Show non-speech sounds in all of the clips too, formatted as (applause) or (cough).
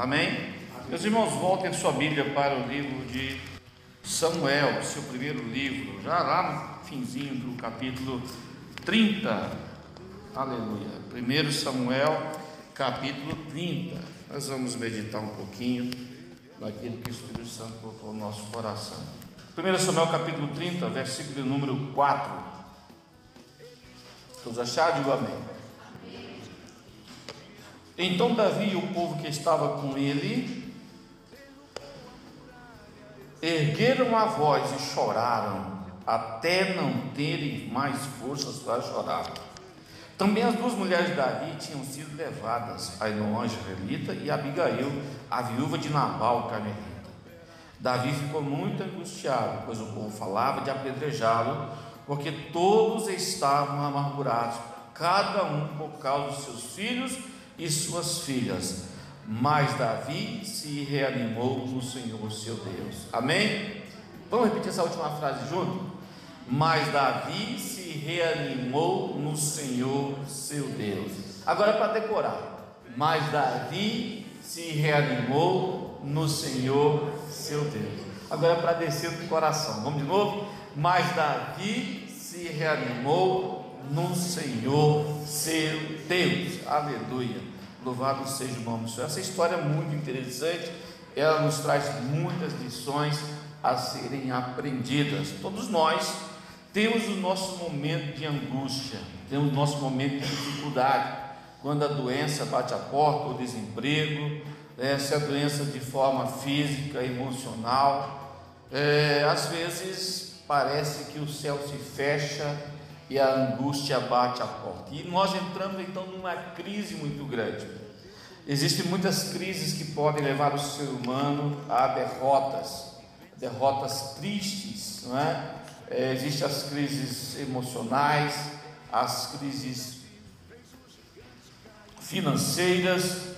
Amém? Meus irmãos, voltem sua Bíblia para o livro de Samuel, seu primeiro livro, já lá no finzinho do capítulo 30. Aleluia. 1 Samuel, capítulo 30. Nós vamos meditar um pouquinho naquilo que o Espírito Santo colocou no nosso coração. 1 Samuel, capítulo 30, versículo número 4. Todos acharam? Digo amém. Então Davi e o povo que estava com ele ergueram a voz e choraram, até não terem mais forças para chorar. Também as duas mulheres de Davi tinham sido levadas, Ainoã israelita e Abigail, a viúva de Nabal carmelita. Davi ficou muito angustiado, pois o povo falava de apedrejá-lo, porque todos estavam amargurados, cada um por causa dos seus filhos e suas filhas. Mas Davi se reanimou no Senhor seu Deus. Amém? Vamos repetir essa última frase junto? Mas Davi se reanimou no Senhor seu Deus. Agora para decorar. Mas Davi se reanimou no Senhor seu Deus. Agora para descer do coração. Vamos de novo? Mas Davi se reanimou no Senhor seu Deus. Aleluia. Louvado seja o nome do Senhor. Essa história é muito interessante, ela nos traz muitas lições a serem aprendidas. Todos nós temos o nosso momento de angústia, temos o nosso momento de dificuldade, quando a doença bate a porta, o desemprego, é, se a doença de forma física, emocional, é, às vezes parece que o céu se fecha e a angústia bate a porta. E nós entramos então numa crise muito grande. Existem muitas crises que podem levar o ser humano a derrotas, derrotas tristes, não é? é Existem as crises emocionais, as crises financeiras,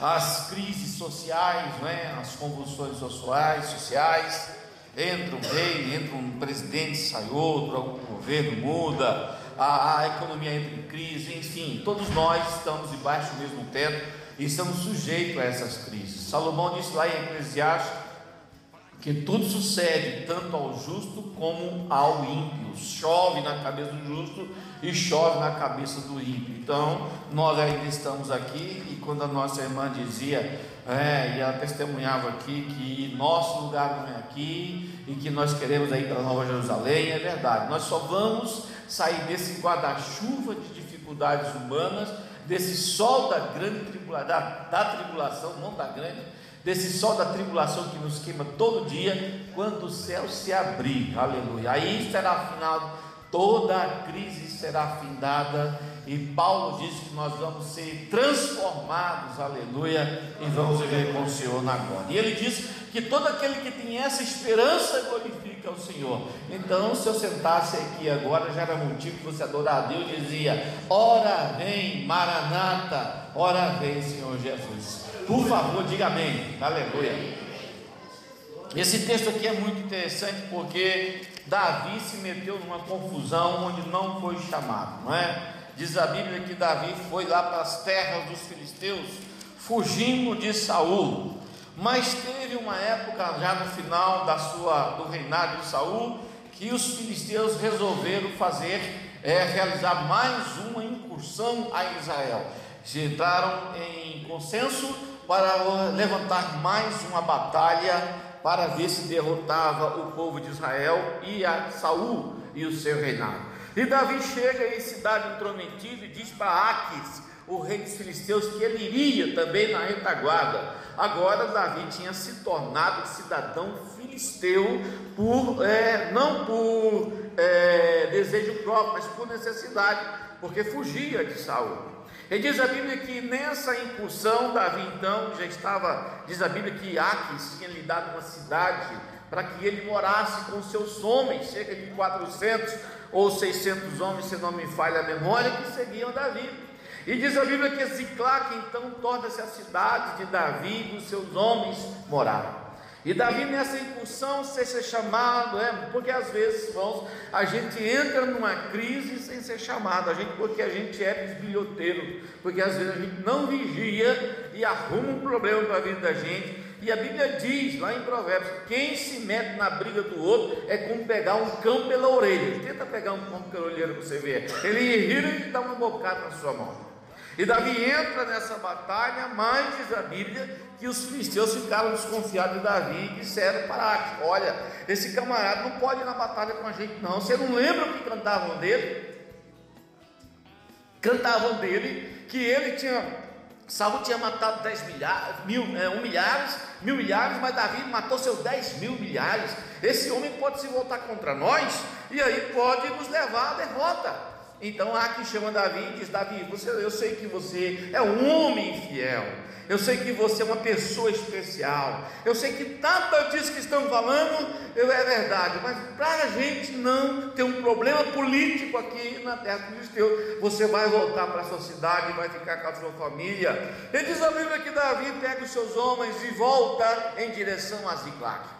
as crises sociais, não é? as convulsões sociais, sociais entra um rei, entra um presidente, sai outro, governo muda, a, a, economia entra em crise, enfim, todos nós estamos debaixo do mesmo teto e estamos sujeitos a essas crises. Salomão disse lá em Eclesiastes que tudo sucede tanto ao justo como ao ímpio. Chove na cabeça do justo e chove na cabeça do ímpio. Então, nós ainda estamos aqui e quando a nossa irmã dizia, é, e ela testemunhava aqui que nosso lugar não é aqui e que nós queremos ir para Nova Jerusalém, é verdade. Nós só vamos sair desse guarda-chuva de dificuldades humanas, desse sol da grande tribulação, da, da tribulação, não da grande, desse sol da tribulação que nos queima todo dia, quando o céu se abrir, aleluia. Aí será afinal toda a crise será findada e Paulo diz que nós vamos ser transformados, aleluia, e vamos viver com o Senhor na glória. E ele diz que todo aquele que tem essa esperança glorifica o Senhor. Então, se eu sentasse aqui agora, já era motivo que você adorar a Deus, dizia: Ora vem, Maranata, ora vem, Senhor Jesus. Por favor, diga amém, aleluia. Esse texto aqui é muito interessante porque Davi se meteu numa confusão onde não foi chamado, não é? Diz a Bíblia que Davi foi lá para as terras dos filisteus, fugindo de Saul. Mas teve uma época já no final da sua do reinado de Saul que os filisteus resolveram fazer é, realizar mais uma incursão a Israel. Entraram em consenso para levantar mais uma batalha para ver se derrotava o povo de Israel e a Saul e o seu reinado. E Davi chega em cidade intrometida e diz para Aques, o rei dos filisteus, que ele iria também na retaguarda. Agora Davi tinha se tornado cidadão filisteu por é, não por é, desejo próprio, mas por necessidade, porque fugia de Saul. E diz a Bíblia que nessa incursão, Davi então já estava, diz a Bíblia que Aques tinha lhe dado uma cidade para que ele morasse com seus homens, cerca de 400 ou 600 homens, se não me falha a memória, que seguiam Davi. E diz a Bíblia que Ziclac então torna-se a cidade de Davi e os seus homens moraram. E Davi nessa incursão sem ser chamado, é, porque às vezes, irmãos, a gente entra numa crise sem ser chamado, a gente, porque a gente é desbilhoteiro, porque às vezes a gente não vigia e arruma um problema para a vida da gente. E a Bíblia diz lá em Provérbios: quem se mete na briga do outro é como pegar um cão pela orelha. Tenta pegar um cão pela orelha para você ver. Ele irrita e dá uma bocada na sua mão. E Davi entra nessa batalha, mas diz a Bíblia que os filisteus ficaram desconfiados de Davi e disseram para Aques: Olha, esse camarada não pode ir na batalha com a gente, não. Você não lembra o que cantavam dele? Cantavam dele que ele tinha. Saul tinha matado 10 milhares, mil, é, um milhares, mil milhares, mas Davi matou seus 10 mil milhares. Esse homem pode se voltar contra nós e aí pode nos levar à derrota. Então há quem chama Davi e diz: Davi, você, eu sei que você é um homem fiel, eu sei que você é uma pessoa especial, eu sei que tanto disso que estão falando é verdade, mas para a gente não ter um problema político aqui na terra do Filisteu, você vai voltar para a sua cidade, vai ficar com a sua família. Ele diz a Bíblia que Davi pega os seus homens e volta em direção a Ziclac.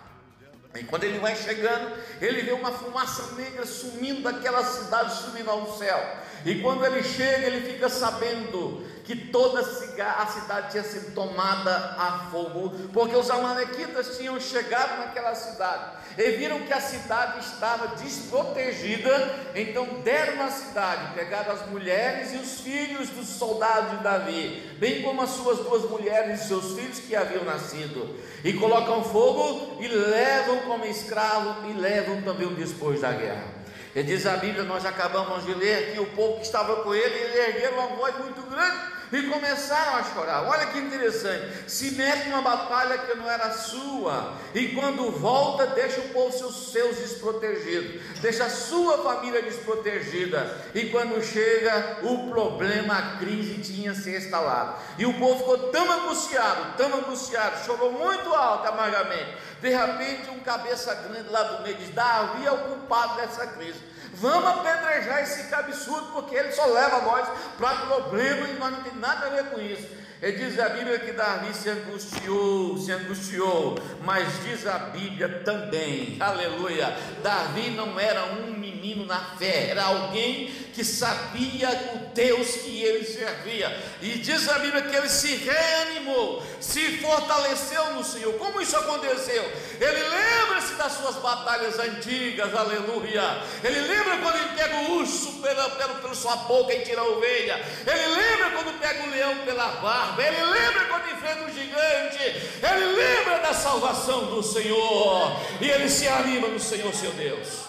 E quando ele vai chegando, ele vê uma fumaça negra sumindo daquela cidade, subindo ao céu. E quando ele chega, ele fica sabendo que toda a cidade tinha sido tomada a fogo, porque os amalequitas tinham chegado naquela cidade e viram que a cidade estava desprotegida, então deram na cidade, pegaram as mulheres e os filhos dos soldados de Davi, bem como as suas duas mulheres e seus filhos que haviam nascido, e colocam fogo e levam como escravo e levam também o depois da guerra. E diz a Bíblia, nós acabamos de ler que o povo que estava com ele, ele ergueu uma voz muito grande e começaram a chorar. Olha que interessante. Se mete numa batalha que não era sua, e quando volta, deixa o povo seus, seus desprotegidos, deixa a sua família desprotegida. E quando chega, o problema, a crise tinha se instalado. E o povo ficou tão angustiado, tão angustiado, chorou muito alto, amargamente. De repente, um cabeça grande lá do meio diz: Davi é o culpado dessa crise. Vamos apedrejar esse absurdo, porque ele só leva nós para problema e nós não temos nada a ver com isso. E diz a Bíblia que Davi se angustiou, se angustiou, mas diz a Bíblia também, aleluia, Davi não era um menino na fé, era alguém que sabia o Deus que ele servia, e diz a Bíblia que ele se reanimou, se fortaleceu no Senhor. Como isso aconteceu? Ele lembra-se das suas batalhas antigas, aleluia. Ele lembra quando ele pega o urso pela, pela, pela sua boca e tira a ovelha, ele lembra quando pega o leão pela barba barba, ele lembra quando enfrenta o gigante, ele lembra da salvação do Senhor, e ele se anima no Senhor seu Deus.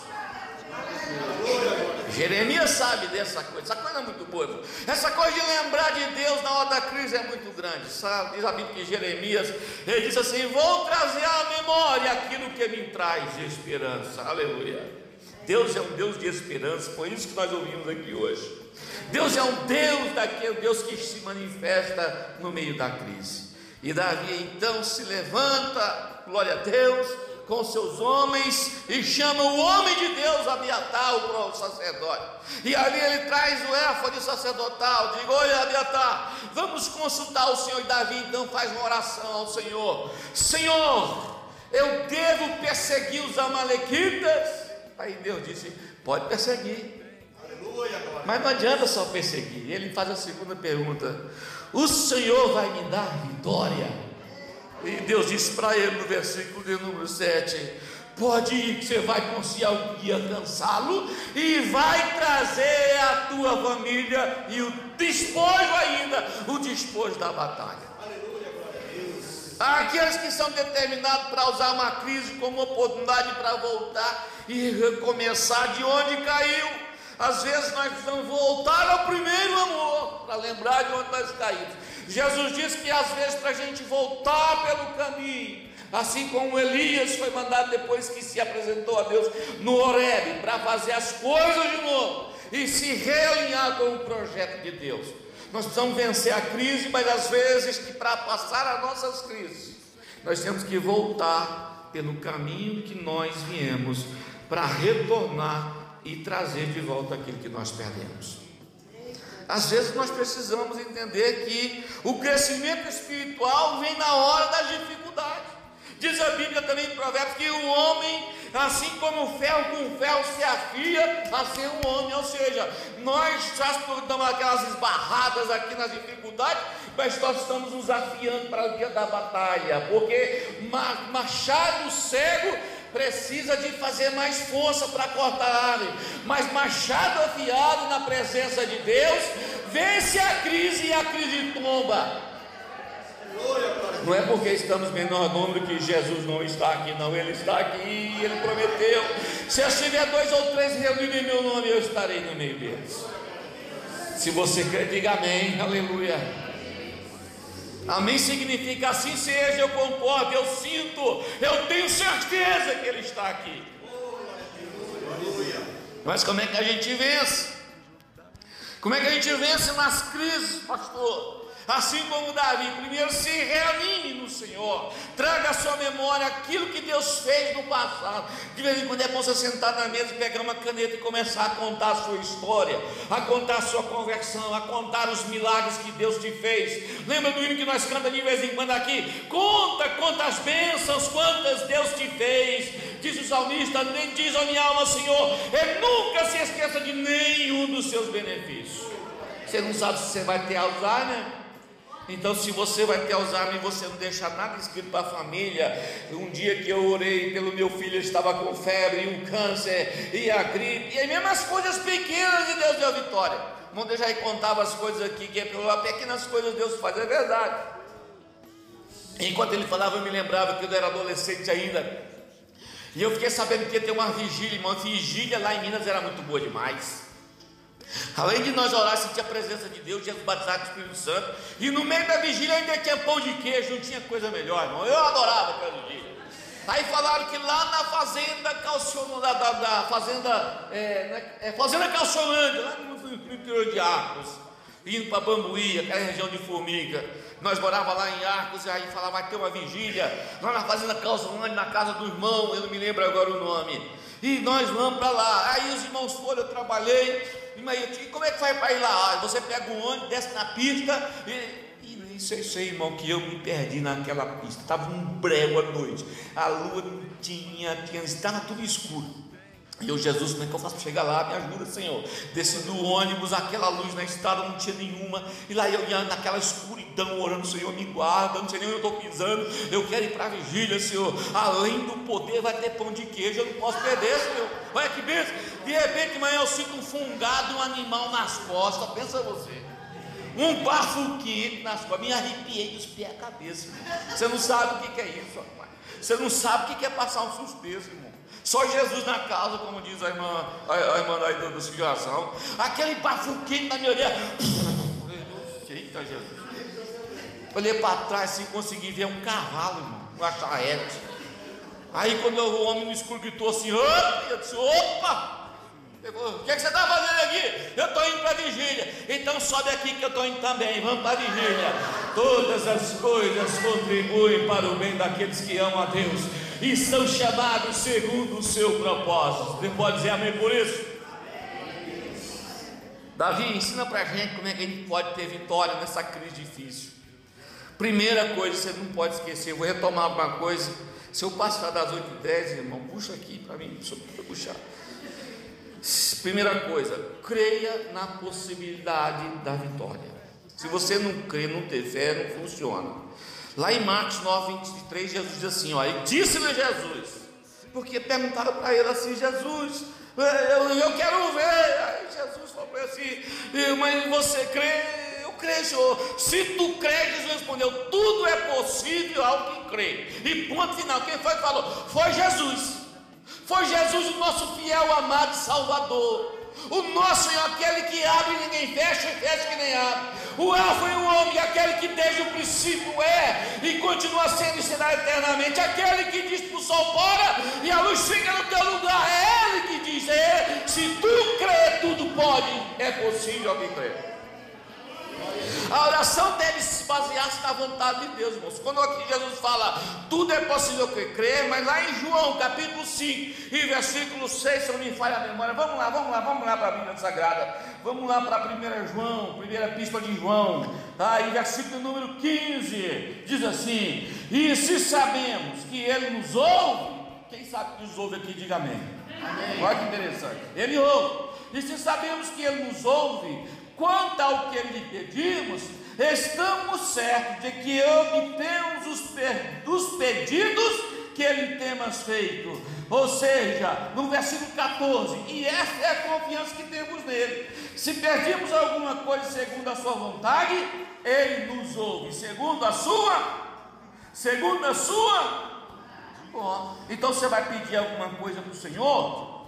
Jeremias sabe dessa coisa, essa coisa é muito boa. Essa coisa de lembrar de Deus na hora da crise é muito grande. Sabe? Diz a Bíblia que Jeremias, ele disse assim: Vou trazer à memória aquilo que me traz de esperança. Aleluia. Deus é um Deus de esperança, foi isso que nós ouvimos aqui hoje. Deus é um Deus daquele Deus que se manifesta no meio da crise. E Davi então se levanta, glória a Deus, com seus homens e chama o homem de Deus, Abiatar, o sacerdote. E ali ele traz o éfode sacerdotal, diz: Oi, Abiatar, vamos consultar o Senhor. E Davi então faz uma oração ao Senhor: Senhor, eu devo perseguir os Amalequitas? Aí Deus disse: Pode perseguir. Mas não adianta só perseguir. Ele faz a segunda pergunta: O Senhor vai me dar vitória? E Deus disse para ele no versículo de número 7: Pode ir, que você vai conseguir alcançá-lo e vai trazer a tua família e o despojo ainda, o despojo da batalha. Aqueles que são determinados para usar uma crise como oportunidade para voltar e recomeçar de onde caiu. Às vezes nós precisamos voltar ao primeiro amor para lembrar de onde nós caímos. Jesus disse que às vezes para a gente voltar pelo caminho, assim como Elias foi mandado depois que se apresentou a Deus no Horeb para fazer as coisas de novo e se realinhar com o projeto de Deus. Nós precisamos vencer a crise, mas às vezes que para passar as nossas crises, nós temos que voltar pelo caminho que nós viemos para retornar e trazer de volta aquilo que nós perdemos. Às vezes nós precisamos entender que o crescimento espiritual vem na hora das dificuldades. Diz a Bíblia também em Provérbios que o homem, assim como o ferro com o ferro se afia, assim um homem. Ou seja, nós já damos aquelas esbarradas aqui nas dificuldades, mas nós estamos nos afiando para o dia da batalha, porque machado cego precisa de fazer mais força para cortar a árvore, mas machado afiado na presença de Deus vence a crise e a crise tomba. Não é porque estamos menor número que Jesus não está aqui, não, Ele está aqui e Ele prometeu. Se eu tiver dois ou três reunidos em meu nome, eu estarei no meio deles. Se você quer, diga amém, aleluia. Amém significa assim seja, eu concordo, eu sinto, eu tenho certeza que Ele está aqui. Mas como é que a gente vence? Como é que a gente vence nas crises, pastor? Assim como Davi, primeiro se reanime no Senhor, traga à sua memória aquilo que Deus fez no passado. De vez em quando é bom você sentar na mesa, pegar uma caneta e começar a contar a sua história, a contar a sua conversão, a contar os milagres que Deus te fez. Lembra do hino que nós cantamos de vez em quando aqui? Conta quantas bênçãos, quantas Deus te fez. Diz o salmista, diz a minha alma, Senhor, e nunca se esqueça de nenhum dos seus benefícios. Você não sabe se você vai ter Alzheimer? Então, se você vai ter Alzheimer e você não deixar nada escrito para a família, um dia que eu orei pelo meu filho, ele estava com febre, e um câncer, e a gripe, e mesmo as coisas pequenas, e Deus deu vitória. Vamos deixar aí contava as coisas aqui, que é pequenas coisas Deus faz, é verdade. Enquanto ele falava, eu me lembrava que eu era adolescente ainda. E eu fiquei sabendo que ia ter uma vigília, irmão. Vigília lá em Minas era muito boa demais. Além de nós orar, sentir a presença de Deus, Jesus batizado com o Espírito Santo. E no meio da vigília ainda tinha pão de queijo, não tinha coisa melhor, irmão. Eu adorava aquela vigília. Aí falaram que lá na fazenda Calcion, da, da, da fazenda, é, é, fazenda Calcionândia, lá no, no interior de Arcos, indo para Bambuí, aquela região de Formiga. Nós morávamos lá em Arcos, e aí falava, vai ter uma vigília, lá na fazenda Calcionândia, na casa do irmão, eu não me lembro agora o nome. E nós vamos para lá. Aí os irmãos foram, eu trabalhei. E como é que vai para ir lá? Você pega um ônibus, desce na pista e. E sei, irmão, que eu me perdi naquela pista. Estava um brego à noite. A lua tinha, tinha estava tudo escuro. E eu, Jesus, como é que eu faço para chegar lá? Me ajuda, Senhor. Desci do ônibus, aquela luz na estrada não tinha nenhuma. E lá eu ia naquela escuridão, orando, Senhor, me guarda. Não sei nem onde eu estou pisando. Eu quero ir para a vigília, Senhor. Além do poder, vai ter pão de queijo. Eu não posso perder, Senhor. Olha que benção. De repente, amanhã eu sinto um fungado, um animal nas costas. Pensa você. Um bafo nas costas. Me arrepiei dos pés à cabeça. Você não sabe o que é isso, rapaz. Você não sabe o que é passar um susto desse, irmão. Só Jesus na casa, como diz a irmã, a, a irmã da identificação. Aquele bafuquinho na minha orelha. Eita Jesus. Olhei para trás assim, consegui ver um cavalo, irmão, uma charrete. Aí quando o homem no escuro gritou assim, opa, eu disse, opa! O que, é que, você está fazendo aqui? Eu estou indo para a vigília. Então sobe aqui que eu estou indo também. Vamos para a vigília. Todas as coisas contribuem para o bem daqueles que amam a Deus e são chamados segundo o seu propósito. Você pode dizer amém por isso? Davi ensina para a gente como é que a gente pode ter vitória nessa crise difícil. Primeira coisa, você não pode esquecer, vou retomar uma coisa. Se eu passar das 8 e 10, irmão, puxa aqui para mim, puxar. Primeira coisa, creia na possibilidade da vitória. Se você não crê, não ter fé, não funciona. Lá em Marcos 9, 23, Jesus diz assim: e disse-lhe Jesus, porque perguntaram para ele assim: Jesus, eu, eu quero ver. Aí Jesus falou assim: mas você crê? Eu creio, Senhor. Se tu crê, Jesus respondeu: tudo é possível ao que crê. E ponto final: quem foi que falou? Foi Jesus. Foi Jesus, o nosso fiel, amado Salvador. O nosso é aquele que abre e ninguém fecha, e fecha que nem abre. O Alfa e o Ômega, aquele que desde o princípio é e continua sendo e será eternamente. Aquele que diz para o sol fora e a luz fica no teu lugar. É Ele que diz: é, se tu crê, tudo pode. É possível alguém crer. A oração deve se basear na vontade de Deus, irmãos. Quando aqui Jesus fala, tudo é possível que crer, mas lá em João, capítulo 5 e versículo 6, se não me falha a memória, vamos lá, vamos lá, vamos lá para a Bíblia Sagrada, vamos lá para a primeira João, primeira epístola de João, tá? e versículo número 15, diz assim: E se sabemos que Ele nos ouve, quem sabe que nos ouve aqui, diga amém. amém. Olha que interessante, Ele ouve, e se sabemos que Ele nos ouve, Quanto ao que lhe pedimos, estamos certos de que obtemos os, os pedidos que lhe temos feito. Ou seja, no versículo 14, e essa é a confiança que temos nele. Se pedimos alguma coisa segundo a sua vontade, ele nos ouve, segundo a sua, segundo a sua. Bom, então você vai pedir alguma coisa para o Senhor?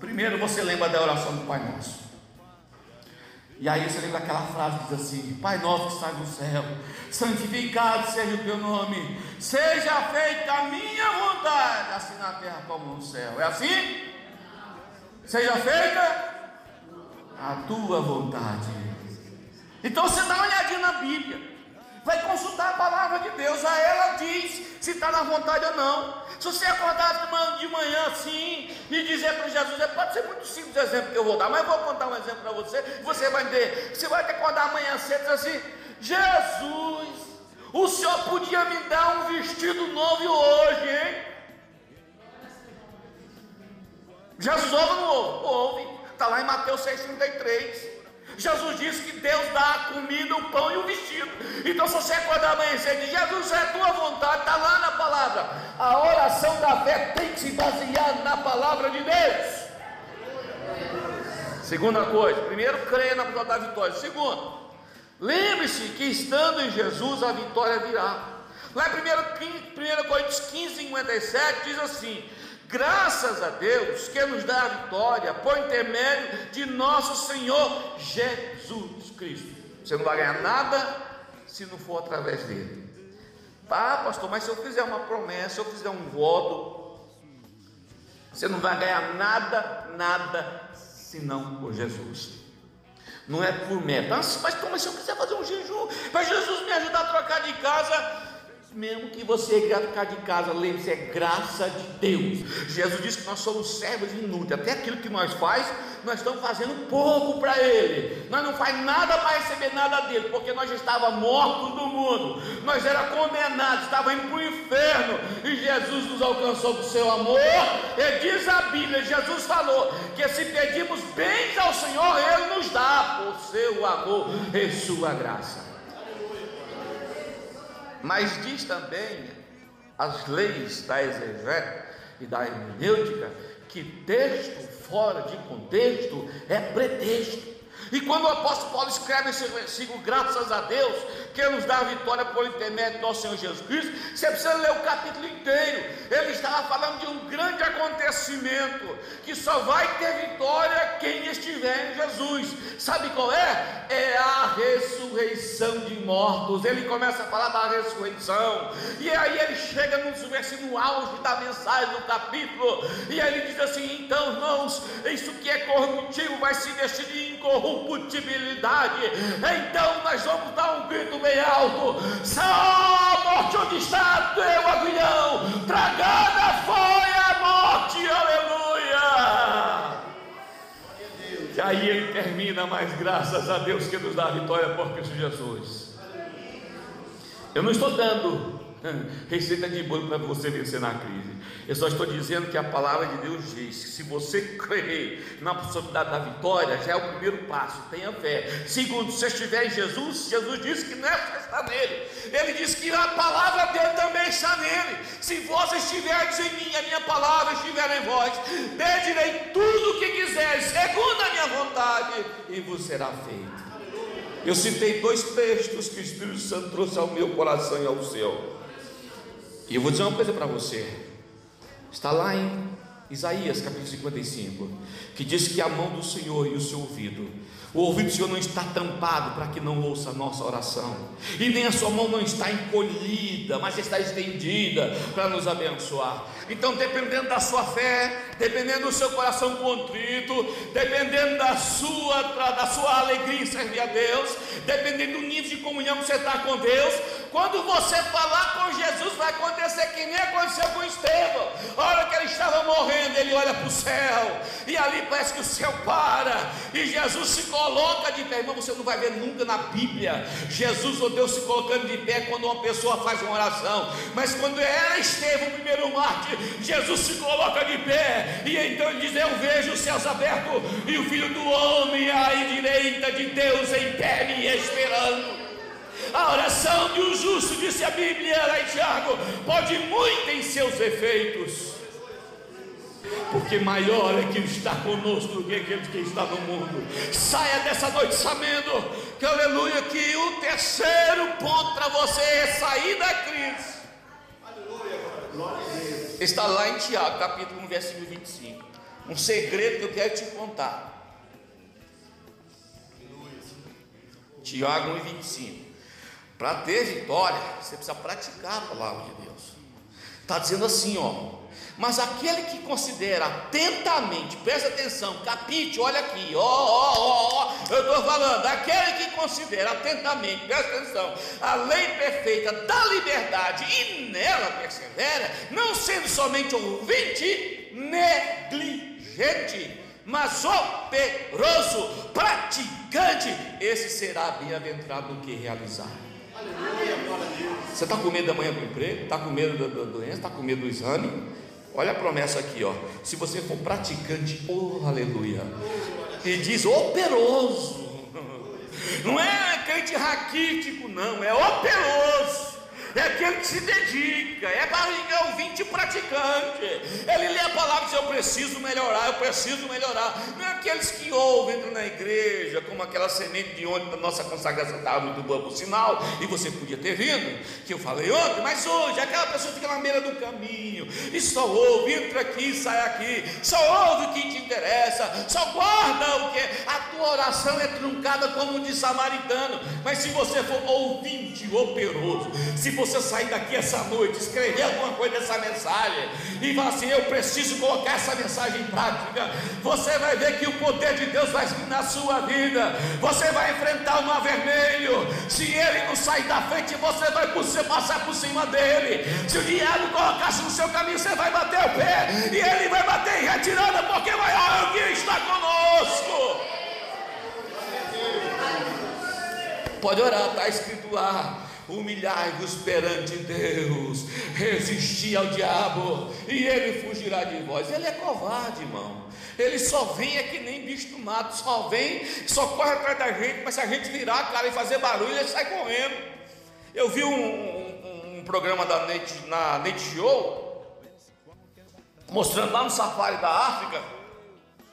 Primeiro você lembra da oração do Pai Nosso. E aí você lembra aquela frase que diz assim: Pai nosso que estás no céu, santificado seja o teu nome, seja feita a minha vontade, assim na terra como no céu. É assim? Seja feita a tua vontade. Então você dá uma olhadinha na Bíblia vai consultar a palavra de Deus, a ela diz se está na vontade ou não. Se você acordar de manhã assim e dizer para Jesus, é, pode ser muito simples o exemplo que eu vou dar, mas vou contar um exemplo para você, você vai ter, você vai acordar amanhã cedo assim, Jesus, o Senhor podia me dar um vestido novo hoje, hein? Jesus ouve ou não ouve? Ouve. Está lá em Mateus 6,33. Jesus disse que Deus dá a comida, o pão e o vestido. Então, se você acordar amanhã e diz, Jesus, é a tua vontade, está lá na palavra. A oração da fé tem que se basear na palavra de Deus. Segunda coisa, primeiro, creia na palavra da vitória. Segundo, lembre-se que estando em Jesus a vitória virá. Lá em 1 Coríntios 15, 57 diz assim: Graças a Deus que nos dá a vitória por intermédio de nosso Senhor Jesus Cristo. Você não vai ganhar nada se não for através dele. Ah, pastor, mas se eu fizer uma promessa, se eu fizer um voto, você não vai ganhar nada, nada, senão por Jesus. Não é por meta. Ah, mas, mas se eu quiser fazer um jejum, para Jesus me ajudar a trocar de casa, mesmo que você ficar de casa, lembre-se, é graça de Deus. Jesus disse que nós somos servos inúteis, até aquilo que nós faz, nós estamos fazendo pouco para Ele. Nós não faz nada para receber nada dele, porque nós estávamos mortos do mundo, nós era condenados, estávamos indo para o inferno, e Jesus nos alcançou com seu amor. E diz a Bíblia, Jesus falou que se pedimos bens ao Senhor, Ele nos dá por seu amor e sua graça. Mas diz também as leis da exegética e da hermenêutica que texto fora de contexto é pretexto. E quando o apóstolo Paulo escreve esse versículo, graças a Deus, que nos dá a vitória por intermédio do nosso Senhor Jesus Cristo, você precisa ler o capítulo inteiro. Ele estava falando de um grande acontecimento, que só vai ter vitória quem estiver em Jesus. Sabe qual é? É a ressurreição de mortos. Ele começa a falar da ressurreição, e aí ele chega no versículo auge da mensagem do capítulo, e aí ele diz assim: então, irmãos, isso que é corruptível vai se vestir de incorruptibilidade. Então nós vamos dar um grito bem alto: Só morte, onde está teu aguilhão? Tragada foi a morte, aleluia. E aí ele termina, mas graças a Deus que nos dá a vitória por Cristo Jesus. Eu não estou dando (laughs) Receita de bolo para você vencer na crise. Eu só estou dizendo que a palavra de Deus diz que se você crer na possibilidade da vitória, já é o primeiro passo. Tenha fé. Segundo, se estiver em Jesus, Jesus disse que não é está nele. Ele disse que a palavra dele também está nele. Se vós estiverdes em mim, a minha palavra estiver em vós, pedirei tudo o que quiseres, segundo a minha vontade, e vos será feito. Eu citei dois textos que o Espírito Santo trouxe ao meu coração e ao seu. E eu vou dizer uma coisa para você. Está lá em Isaías capítulo 55, que diz que a mão do Senhor e o seu ouvido o ouvido do Senhor não está tampado para que não ouça a nossa oração, e nem a sua mão não está encolhida, mas está estendida para nos abençoar. Então, dependendo da sua fé, dependendo do seu coração contrito, dependendo da sua, da sua alegria em servir a Deus, dependendo do nível de comunhão que você está com Deus, quando você falar com Jesus, vai acontecer que nem aconteceu com Estevão. A hora que ele estava morrendo, ele olha para o céu, e ali parece que o céu para, e Jesus se coloca de pé. Irmão, você não vai ver nunca na Bíblia Jesus ou Deus se colocando de pé quando uma pessoa faz uma oração, mas quando era Estevão, o primeiro mártir, Jesus se coloca de pé, e então ele diz: Eu vejo os céus abertos, e o filho do homem à direita de Deus em pé me esperando. A oração de um justo, disse a Bíblia lá em Tiago, pode muito em seus efeitos, porque maior é que está conosco do que aquele que está no mundo. Saia dessa noite sabendo que, aleluia, que o terceiro ponto para você é sair da crise. Aleluia, glória a Deus. Está lá em Tiago, capítulo 1, versículo 25. Um segredo que eu quero te contar. Tiago 1, 25. Para ter vitória, você precisa praticar a palavra de Deus. Está dizendo assim, ó. Mas aquele que considera atentamente, presta atenção, capite, olha aqui, ó, ó, ó, ó, eu estou falando, aquele que considera atentamente, presta atenção, a lei perfeita da liberdade e nela persevera, não sendo somente ouvinte, negligente, mas operoso, praticante, esse será bem-aventurado no que realizar. Você está com medo da manhã do emprego? Está com medo da doença? Está com medo do exame? Olha a promessa aqui, ó. Se você for praticante, oh aleluia. E diz operoso. (laughs) Não é crente raquítico, não, é operoso é aquele que se dedica, é barriga ouvinte praticante. Ele lê a palavra e diz: Eu preciso melhorar, eu preciso melhorar. Não é aqueles que ouvem, entram na igreja, como aquela semente de ontem da nossa consagração estava muito boa por sinal, e você podia ter vindo, que eu falei ontem, mas hoje aquela pessoa fica na beira do caminho e só ouve, entra aqui, sai aqui, só ouve o que te interessa, só guarda o que a tua oração é truncada como de samaritano. Mas se você for ouvinte operoso, se você você sair daqui essa noite, escrever alguma coisa dessa mensagem e falar assim: Eu preciso colocar essa mensagem em prática. Você vai ver que o poder de Deus vai vir na sua vida. Você vai enfrentar o mar vermelho. Se ele não sair da frente, você vai passar por cima dele. Se o diabo colocasse no seu caminho, você vai bater o pé e ele vai bater em retirada, porque vai alguém está conosco. Pode orar, está escrito lá humilhai-vos perante Deus, resisti ao diabo, e ele fugirá de vós. Ele é covarde, irmão. Ele só vem é que nem bicho do mato, só vem, só corre atrás da gente, mas se a gente virar a cara e fazer barulho, ele sai correndo. Eu vi um, um, um programa da Net, na Net Show, mostrando lá no safari da África,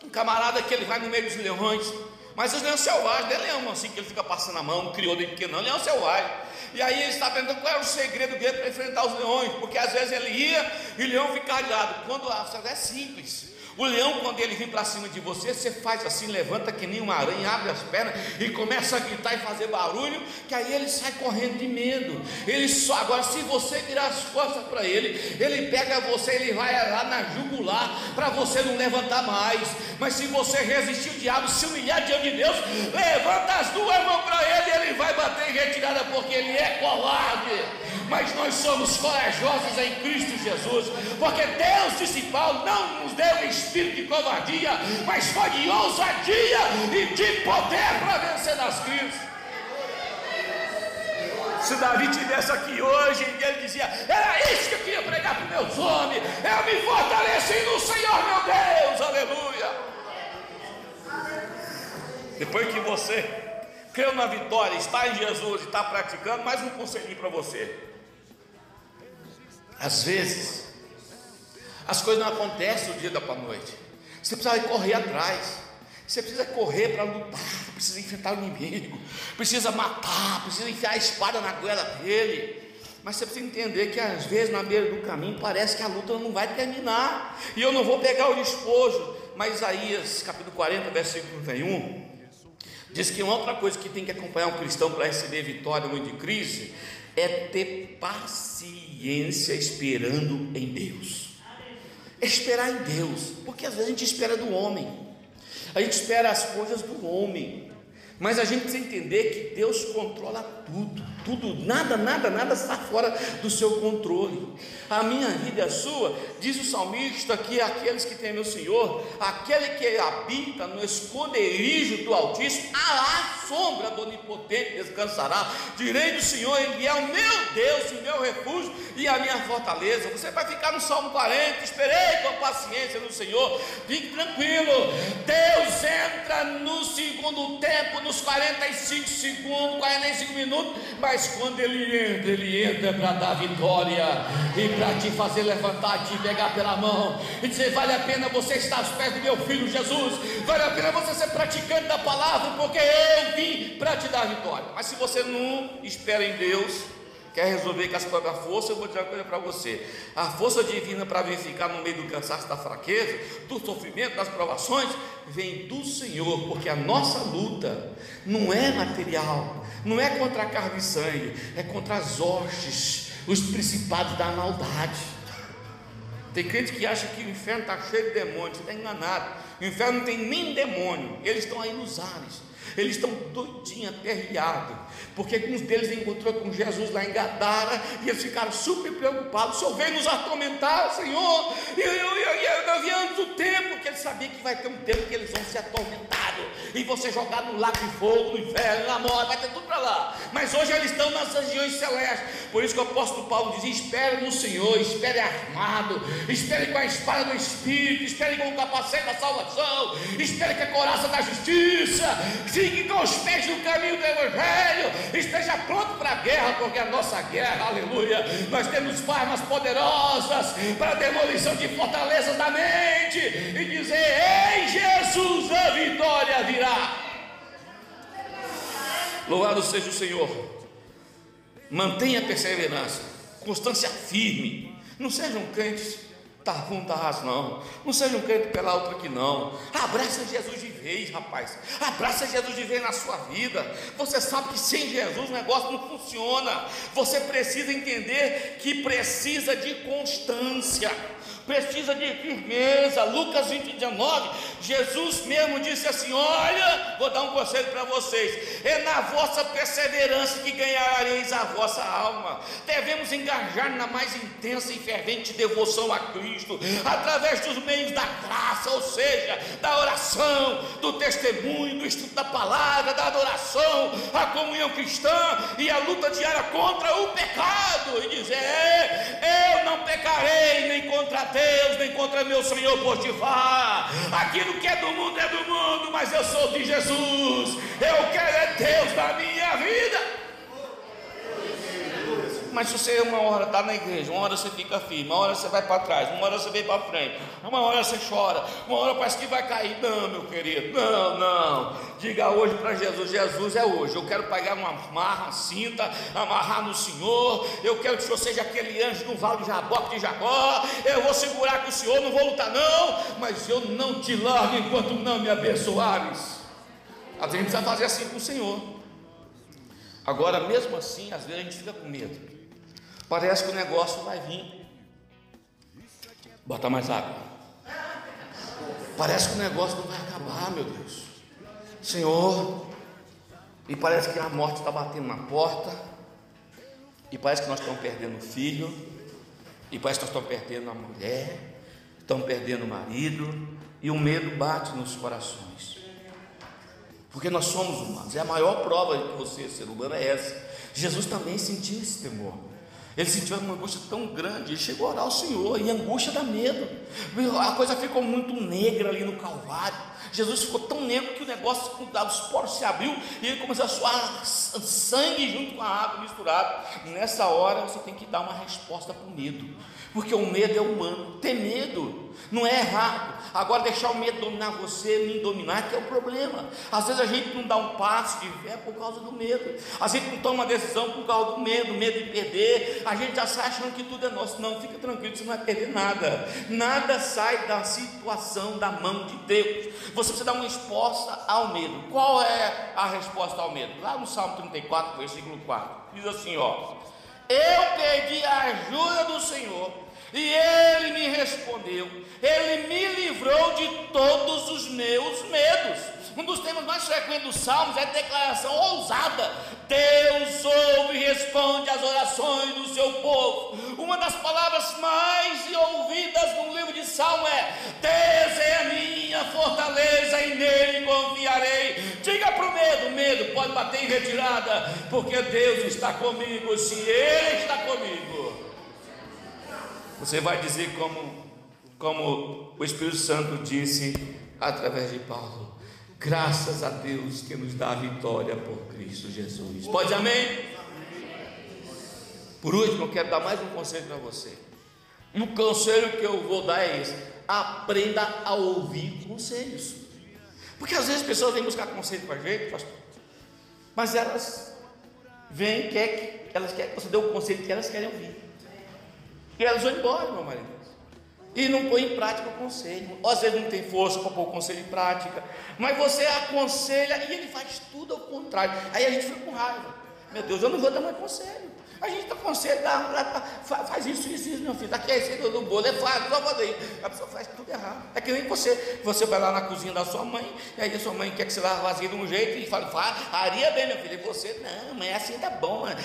um camarada que ele vai no meio dos leões, mas os leões selvagens, não é leão assim que ele fica passando a mão, criou de pequeno, não, leão selvagem. E aí ele está perguntando qual era o segredo dele para enfrentar os leões, porque às vezes ele ia e o leão fica aliado. Quando a é simples. O leão, quando ele vem para cima de você, você faz assim, levanta que nem uma aranha, abre as pernas e começa a gritar e fazer barulho, que aí ele sai correndo de medo. Ele só agora, se você virar as costas para ele, ele pega você, ele vai lá na jugular para você não levantar mais. Mas se você resistir o diabo, se humilhar diante de Deus, levanta as duas mãos para ele, ele vai bater em retirada porque ele é covarde mas nós somos corajosos em Cristo Jesus, porque Deus, disse Paulo, não nos deu espírito de covardia, mas foi de ousadia e de poder para vencer as crises. Se Davi tivesse aqui hoje, ele dizia: Era isso que eu queria pregar para meus homens. Eu me fortaleci no Senhor, meu Deus, aleluia. Depois que você creu na vitória, está em Jesus e está praticando, mais um conselhinho para você. Às vezes, as coisas não acontecem do dia da para a noite. Você precisa correr atrás. Você precisa correr para lutar, precisa enfrentar o inimigo, precisa matar, precisa enfiar a espada na goela dele. Mas você precisa entender que às vezes na beira do caminho parece que a luta não vai terminar. E eu não vou pegar o despojo. Mas Isaías capítulo 40, versículo 31, diz que uma outra coisa que tem que acompanhar um cristão para receber vitória no de crise é ter paciência esperando em Deus. Esperar em Deus, porque às vezes a gente espera do homem, a gente espera as coisas do homem, mas a gente precisa entender que Deus controla tudo, tudo, nada, nada, nada está fora do seu controle. A minha vida a sua, diz o salmista que aqueles que temem o Senhor, aquele que habita no esconderijo do Altíssimo, a sombra do Onipotente descansará. Direi do Senhor, Ele é o meu Deus, o meu refúgio e a minha fortaleza. Você vai ficar no Salmo 40, esperei com paciência no Senhor, fique tranquilo. Deus entra no segundo tempo nos 45 segundos, 45 minutos, mas quando ele entra, ele entra para dar vitória e para te fazer levantar, te pegar pela mão e dizer: vale a pena você estar aos pés do meu filho Jesus, vale a pena você ser praticante da palavra, porque eu vim para te dar vitória. Mas se você não espera em Deus, quer resolver com as próprias forças, eu vou dizer uma coisa para você: a força divina para verificar no meio do cansaço, da fraqueza, do sofrimento, das provações, vem do Senhor, porque a nossa luta não é material, não é contra a carne e sangue, é contra as hostes, os principados da maldade. Tem crente que acha que o inferno está cheio de demônios, está enganado. O inferno não tem nem demônio, eles estão aí nos ares. Eles estão doidinhos, aperreados, porque alguns deles encontrou com Jesus lá em Gadara e eles ficaram super preocupados. O Senhor veio nos atormentar, Senhor. E eu, eu, eu, eu antes o tempo, porque ele sabia que vai ter um tempo que eles vão ser atormentados e você jogar no lago de fogo, no inferno, na morte, vai ter tudo para lá. Mas hoje eles estão nas regiões celestes. Por isso que o apóstolo Paulo dizia: espere no Senhor, espere armado, espere com a espada do Espírito, espere com o capacete da salvação, espere com a coraça da justiça. Fique com os pés no caminho do Evangelho, esteja pronto para a guerra, porque a nossa guerra, aleluia, nós temos armas poderosas para a demolição de fortalezas da mente e dizer: Ei Jesus, a vitória virá. Louvado seja o Senhor. Mantenha a perseverança, constância firme. Não sejam crentes tá ruim, tá raso, não. Não seja um crente pela outra que não. Abraça Jesus de vez, rapaz. Abraça Jesus de vez na sua vida. Você sabe que sem Jesus o negócio não funciona. Você precisa entender que precisa de constância precisa de firmeza. Lucas 20, 19, Jesus mesmo disse assim: Olha, vou dar um conselho para vocês: é na vossa perseverança que ganhareis a vossa alma. Devemos engajar na mais intensa e fervente devoção a Cristo, através dos meios da graça, ou seja, da oração, do testemunho, do estudo da palavra, da adoração, a comunhão cristã e a luta diária contra o pecado. E dizer: é, Eu não pecarei nem contra Deus, nem contra meu senhor Potifar. Aquilo que é do mundo é do mundo, mas eu sou de Jesus. Eu quero é Deus na minha vida. Mas se você uma hora está na igreja, uma hora você fica firme, uma hora você vai para trás, uma hora você vem para frente, uma hora você chora, uma hora parece que vai cair. Não, meu querido, não, não. Diga hoje para Jesus: Jesus é hoje. Eu quero pegar uma marra, cinta, amarrar no Senhor. Eu quero que o Senhor seja aquele anjo no vale de Jaboque de Jacó. Eu vou segurar com o Senhor, não vou lutar, não. Mas eu não te largo enquanto não me abençoares. A gente precisa fazer assim com o Senhor. Agora, mesmo assim, às vezes a gente fica com medo. Parece que o negócio vai vir. Bota mais água. Parece que o negócio não vai acabar, meu Deus. Senhor, e parece que a morte está batendo na porta, e parece que nós estamos perdendo o filho, e parece que nós estamos perdendo a mulher, estamos perdendo o marido, e o medo bate nos corações. Porque nós somos humanos, é a maior prova de que você, ser humano, é essa. Jesus também sentiu esse temor. Ele sentiu uma angústia tão grande, ele chegou a orar ao Senhor, e angústia dá medo. A coisa ficou muito negra ali no Calvário. Jesus ficou tão negro que o negócio, os poros se abriu e ele começou a suar sangue junto com a água misturada. Nessa hora você tem que dar uma resposta para o medo, porque o medo é humano. Ter medo Não é errado. Agora deixar o medo dominar você, me dominar, que é o problema. Às vezes a gente não dá um passo de fé por causa do medo. A gente não toma uma decisão por causa do medo, medo de perder. A gente já sai achando que tudo é nosso. Não, fica tranquilo, você não vai perder nada. Nada sai da situação da mão de Deus. Você precisa dar uma resposta ao medo. Qual é a resposta ao medo? Lá no Salmo 34, versículo 4. Diz assim, ó. Eu pedi a ajuda do Senhor e ele me respondeu, ele me livrou de todos os meus medos. Um dos temas mais frequentes dos Salmos é declaração ousada. Deus ouve e responde às orações do seu povo. Uma das palavras mais ouvidas no livro de Salmo é: Deus é a minha fortaleza e nele confiarei. Diga para o medo: medo pode bater em retirada, porque Deus está comigo. Se Ele está comigo, você vai dizer como, como o Espírito Santo disse através de Paulo: graças a Deus que nos dá a vitória por Cristo Jesus. Pode amém? Por último, eu quero dar mais um conselho para você. O conselho que eu vou dar é esse: aprenda a ouvir conselhos. Porque às vezes as pessoas vêm buscar conselho para a gente, pastor, mas elas vêm, quer que elas querem que você dê o conselho que elas querem ouvir. E elas vão embora, meu marido. E não põe em prática o conselho. Às vezes não tem força para pôr o conselho em prática. Mas você aconselha e ele faz tudo ao contrário. Aí a gente fica com raiva. Meu Deus, eu não vou dar mais conselho. A gente está aconselhando, faz isso, isso, isso, meu filho. Daqui a receita do bolo, é fácil, só fazer A pessoa faz tudo errado. É que nem você, você vai lá na cozinha da sua mãe, e aí a sua mãe quer que você lave a vasilha de um jeito e fala, faria bem, meu filho. E você, não, mas é assim tá bom. É,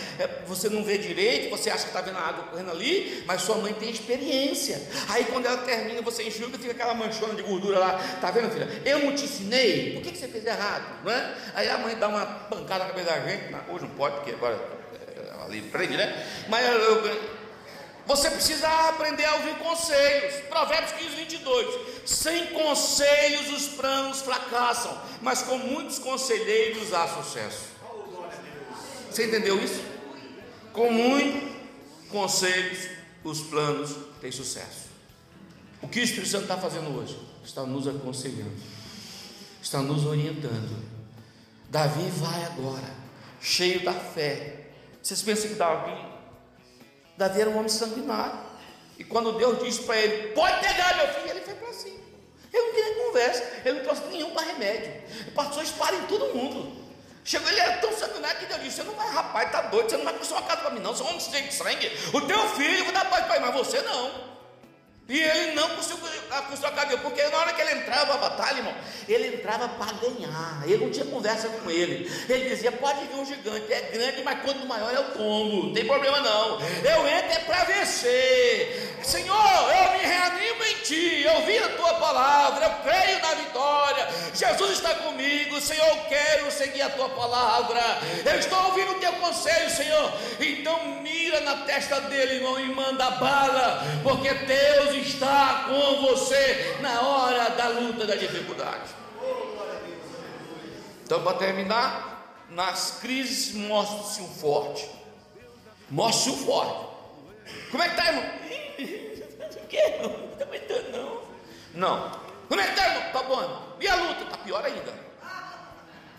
você não vê direito, você acha que está vendo a água correndo ali, mas sua mãe tem experiência. Aí quando ela termina, você enxuga, fica aquela manchona de gordura lá. Tá vendo, filha? Eu não te ensinei, por que, que você fez errado? Não é? Aí a mãe dá uma pancada na cabeça da gente, hoje não pode, porque agora né? Mas eu, você precisa aprender a ouvir conselhos. Provérbios 15, 22. Sem conselhos os planos fracassam, mas com muitos conselheiros há sucesso. Você entendeu isso? Com muitos conselhos os planos têm sucesso. O que o Espírito Santo está fazendo hoje? Está nos aconselhando, está nos orientando. Davi vai agora, cheio da fé, vocês pensam que Davi, Davi era um homem sanguinário. E quando Deus disse para ele, pode pegar meu filho, ele foi para cima. Ele não queria conversa, ele não trouxe nenhum para remédio. Ele passou espalha em todo mundo. Chegou, ele era tão sanguinário que Deus disse: Você não vai, rapaz, está doido, você não vai construir uma casa para mim, não. Você é um homem de sangue. O teu filho, eu vou dar paz para ele, mas você não. E ele não conseguiu construir a cadeia, porque na hora que ele entrava para a batalha, irmão, ele entrava para ganhar, ele não tinha conversa com ele. Ele dizia: pode vir um gigante, é grande, mas quanto maior é o tombo, não tem problema não. Eu entro é para vencer. Senhor, eu me reanimo em ti, eu vi a tua palavra, eu creio na vitória. Jesus está comigo, Senhor, eu quero seguir a tua palavra. Eu estou ouvindo o teu conselho, Senhor. Então mira na testa dele, irmão, e manda bala, porque Deus está com você na hora da luta, da dificuldade. Então, para terminar, nas crises mostra-se o forte. Mostre-se o forte. Como é que está, (laughs) irmão? Não está aguentando, não. Não. Como é que está, irmão? Está bom, irmão. E a luta? Está pior ainda.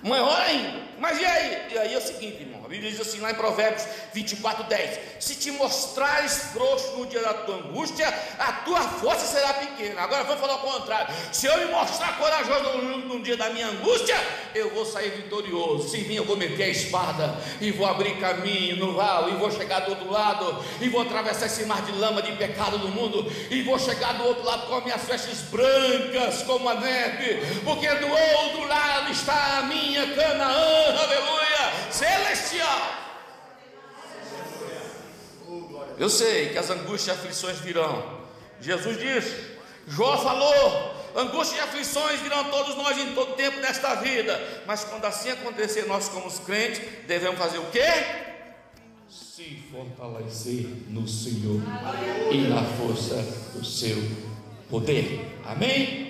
Maior ainda. Mas e aí? E aí é o seguinte, irmão. Bíblia diz assim lá em Provérbios 24, 10: Se te mostrares frouxo no dia da tua angústia, a tua força será pequena. Agora vamos falar o contrário. Se eu me mostrar corajoso no, no dia da minha angústia, eu vou sair vitorioso. Se vir, eu vou meter a espada e vou abrir caminho no vale, e vou chegar do outro lado, e vou atravessar esse mar de lama de pecado do mundo, e vou chegar do outro lado com as minhas vestes brancas como a neve, porque do outro lado está a minha Canaã, aleluia, celestial. Eu sei que as angústias e aflições virão. Jesus disse, Jó falou, angústias e aflições virão todos nós em todo tempo nesta vida. Mas quando assim acontecer, nós como crentes devemos fazer o quê? Se fortalecer no Senhor e na força do seu poder. Amém?